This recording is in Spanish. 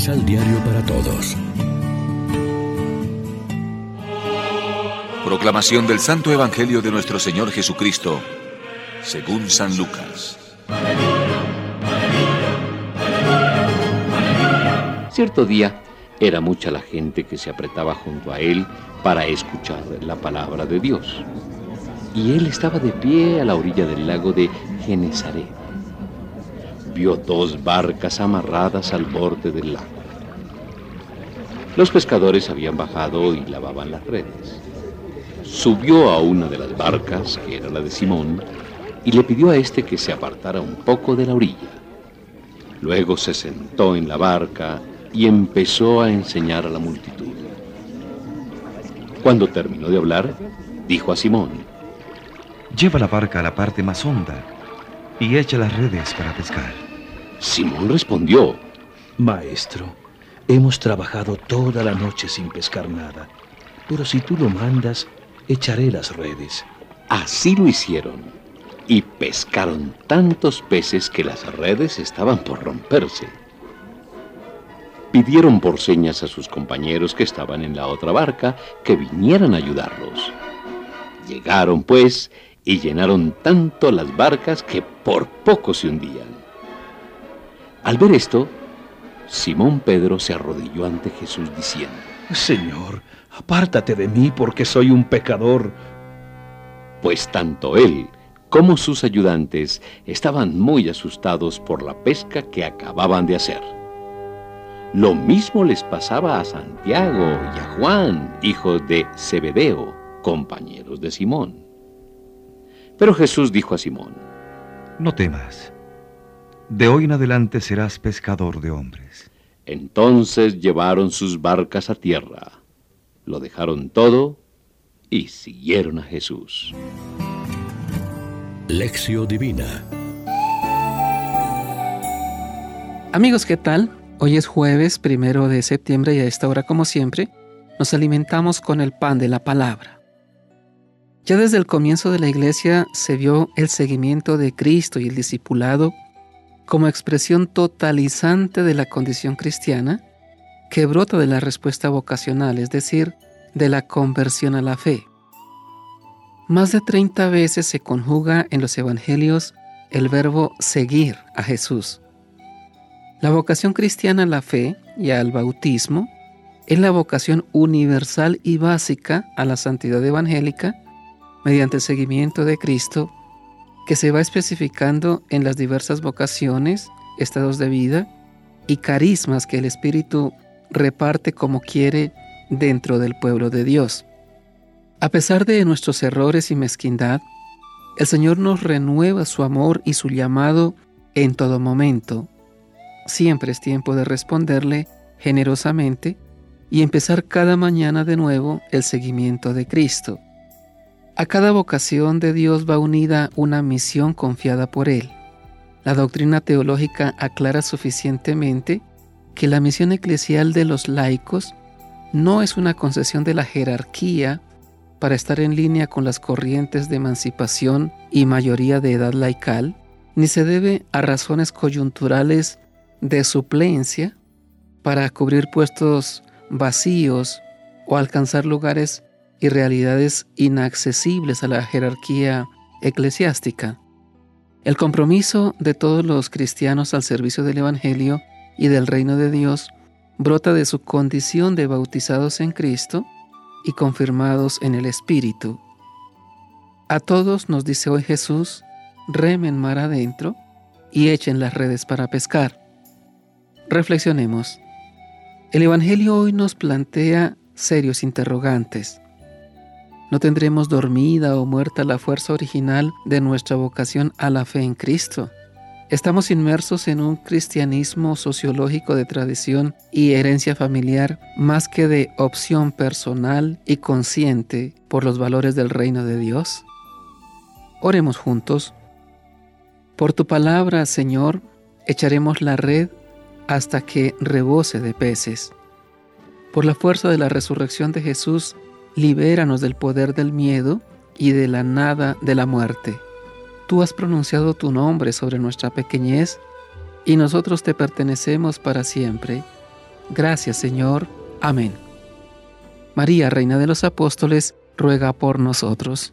Misal Diario para Todos. Proclamación del Santo Evangelio de nuestro Señor Jesucristo, según San Lucas. Cierto día era mucha la gente que se apretaba junto a él para escuchar la palabra de Dios. Y él estaba de pie a la orilla del lago de Genezaret. Vio dos barcas amarradas al borde del lago. Los pescadores habían bajado y lavaban las redes. Subió a una de las barcas, que era la de Simón, y le pidió a éste que se apartara un poco de la orilla. Luego se sentó en la barca y empezó a enseñar a la multitud. Cuando terminó de hablar, dijo a Simón, Lleva la barca a la parte más honda y echa las redes para pescar. Simón respondió, Maestro, hemos trabajado toda la noche sin pescar nada, pero si tú lo mandas, echaré las redes. Así lo hicieron, y pescaron tantos peces que las redes estaban por romperse. Pidieron por señas a sus compañeros que estaban en la otra barca que vinieran a ayudarlos. Llegaron, pues, y llenaron tanto las barcas que por poco se hundían. Al ver esto, Simón Pedro se arrodilló ante Jesús diciendo, Señor, apártate de mí porque soy un pecador. Pues tanto él como sus ayudantes estaban muy asustados por la pesca que acababan de hacer. Lo mismo les pasaba a Santiago y a Juan, hijos de Zebedeo, compañeros de Simón. Pero Jesús dijo a Simón, No temas, de hoy en adelante serás pescador de hombres. Entonces llevaron sus barcas a tierra, lo dejaron todo y siguieron a Jesús. Lección Divina Amigos, ¿qué tal? Hoy es jueves primero de septiembre y a esta hora, como siempre, nos alimentamos con el pan de la palabra. Ya desde el comienzo de la iglesia se vio el seguimiento de Cristo y el discipulado como expresión totalizante de la condición cristiana que brota de la respuesta vocacional, es decir, de la conversión a la fe. Más de 30 veces se conjuga en los evangelios el verbo seguir a Jesús. La vocación cristiana a la fe y al bautismo es la vocación universal y básica a la santidad evangélica mediante el seguimiento de Cristo que se va especificando en las diversas vocaciones, estados de vida y carismas que el Espíritu reparte como quiere dentro del pueblo de Dios. A pesar de nuestros errores y mezquindad, el Señor nos renueva su amor y su llamado en todo momento, Siempre es tiempo de responderle generosamente y empezar cada mañana de nuevo el seguimiento de Cristo. A cada vocación de Dios va unida una misión confiada por Él. La doctrina teológica aclara suficientemente que la misión eclesial de los laicos no es una concesión de la jerarquía para estar en línea con las corrientes de emancipación y mayoría de edad laical, ni se debe a razones coyunturales de suplencia para cubrir puestos vacíos o alcanzar lugares y realidades inaccesibles a la jerarquía eclesiástica. El compromiso de todos los cristianos al servicio del Evangelio y del reino de Dios brota de su condición de bautizados en Cristo y confirmados en el Espíritu. A todos nos dice hoy Jesús, remen mar adentro y echen las redes para pescar. Reflexionemos. El Evangelio hoy nos plantea serios interrogantes. ¿No tendremos dormida o muerta la fuerza original de nuestra vocación a la fe en Cristo? Estamos inmersos en un cristianismo sociológico de tradición y herencia familiar más que de opción personal y consciente por los valores del reino de Dios. Oremos juntos. Por tu palabra, Señor, echaremos la red hasta que rebose de peces. Por la fuerza de la resurrección de Jesús, libéranos del poder del miedo y de la nada de la muerte. Tú has pronunciado tu nombre sobre nuestra pequeñez y nosotros te pertenecemos para siempre. Gracias Señor. Amén. María, Reina de los Apóstoles, ruega por nosotros.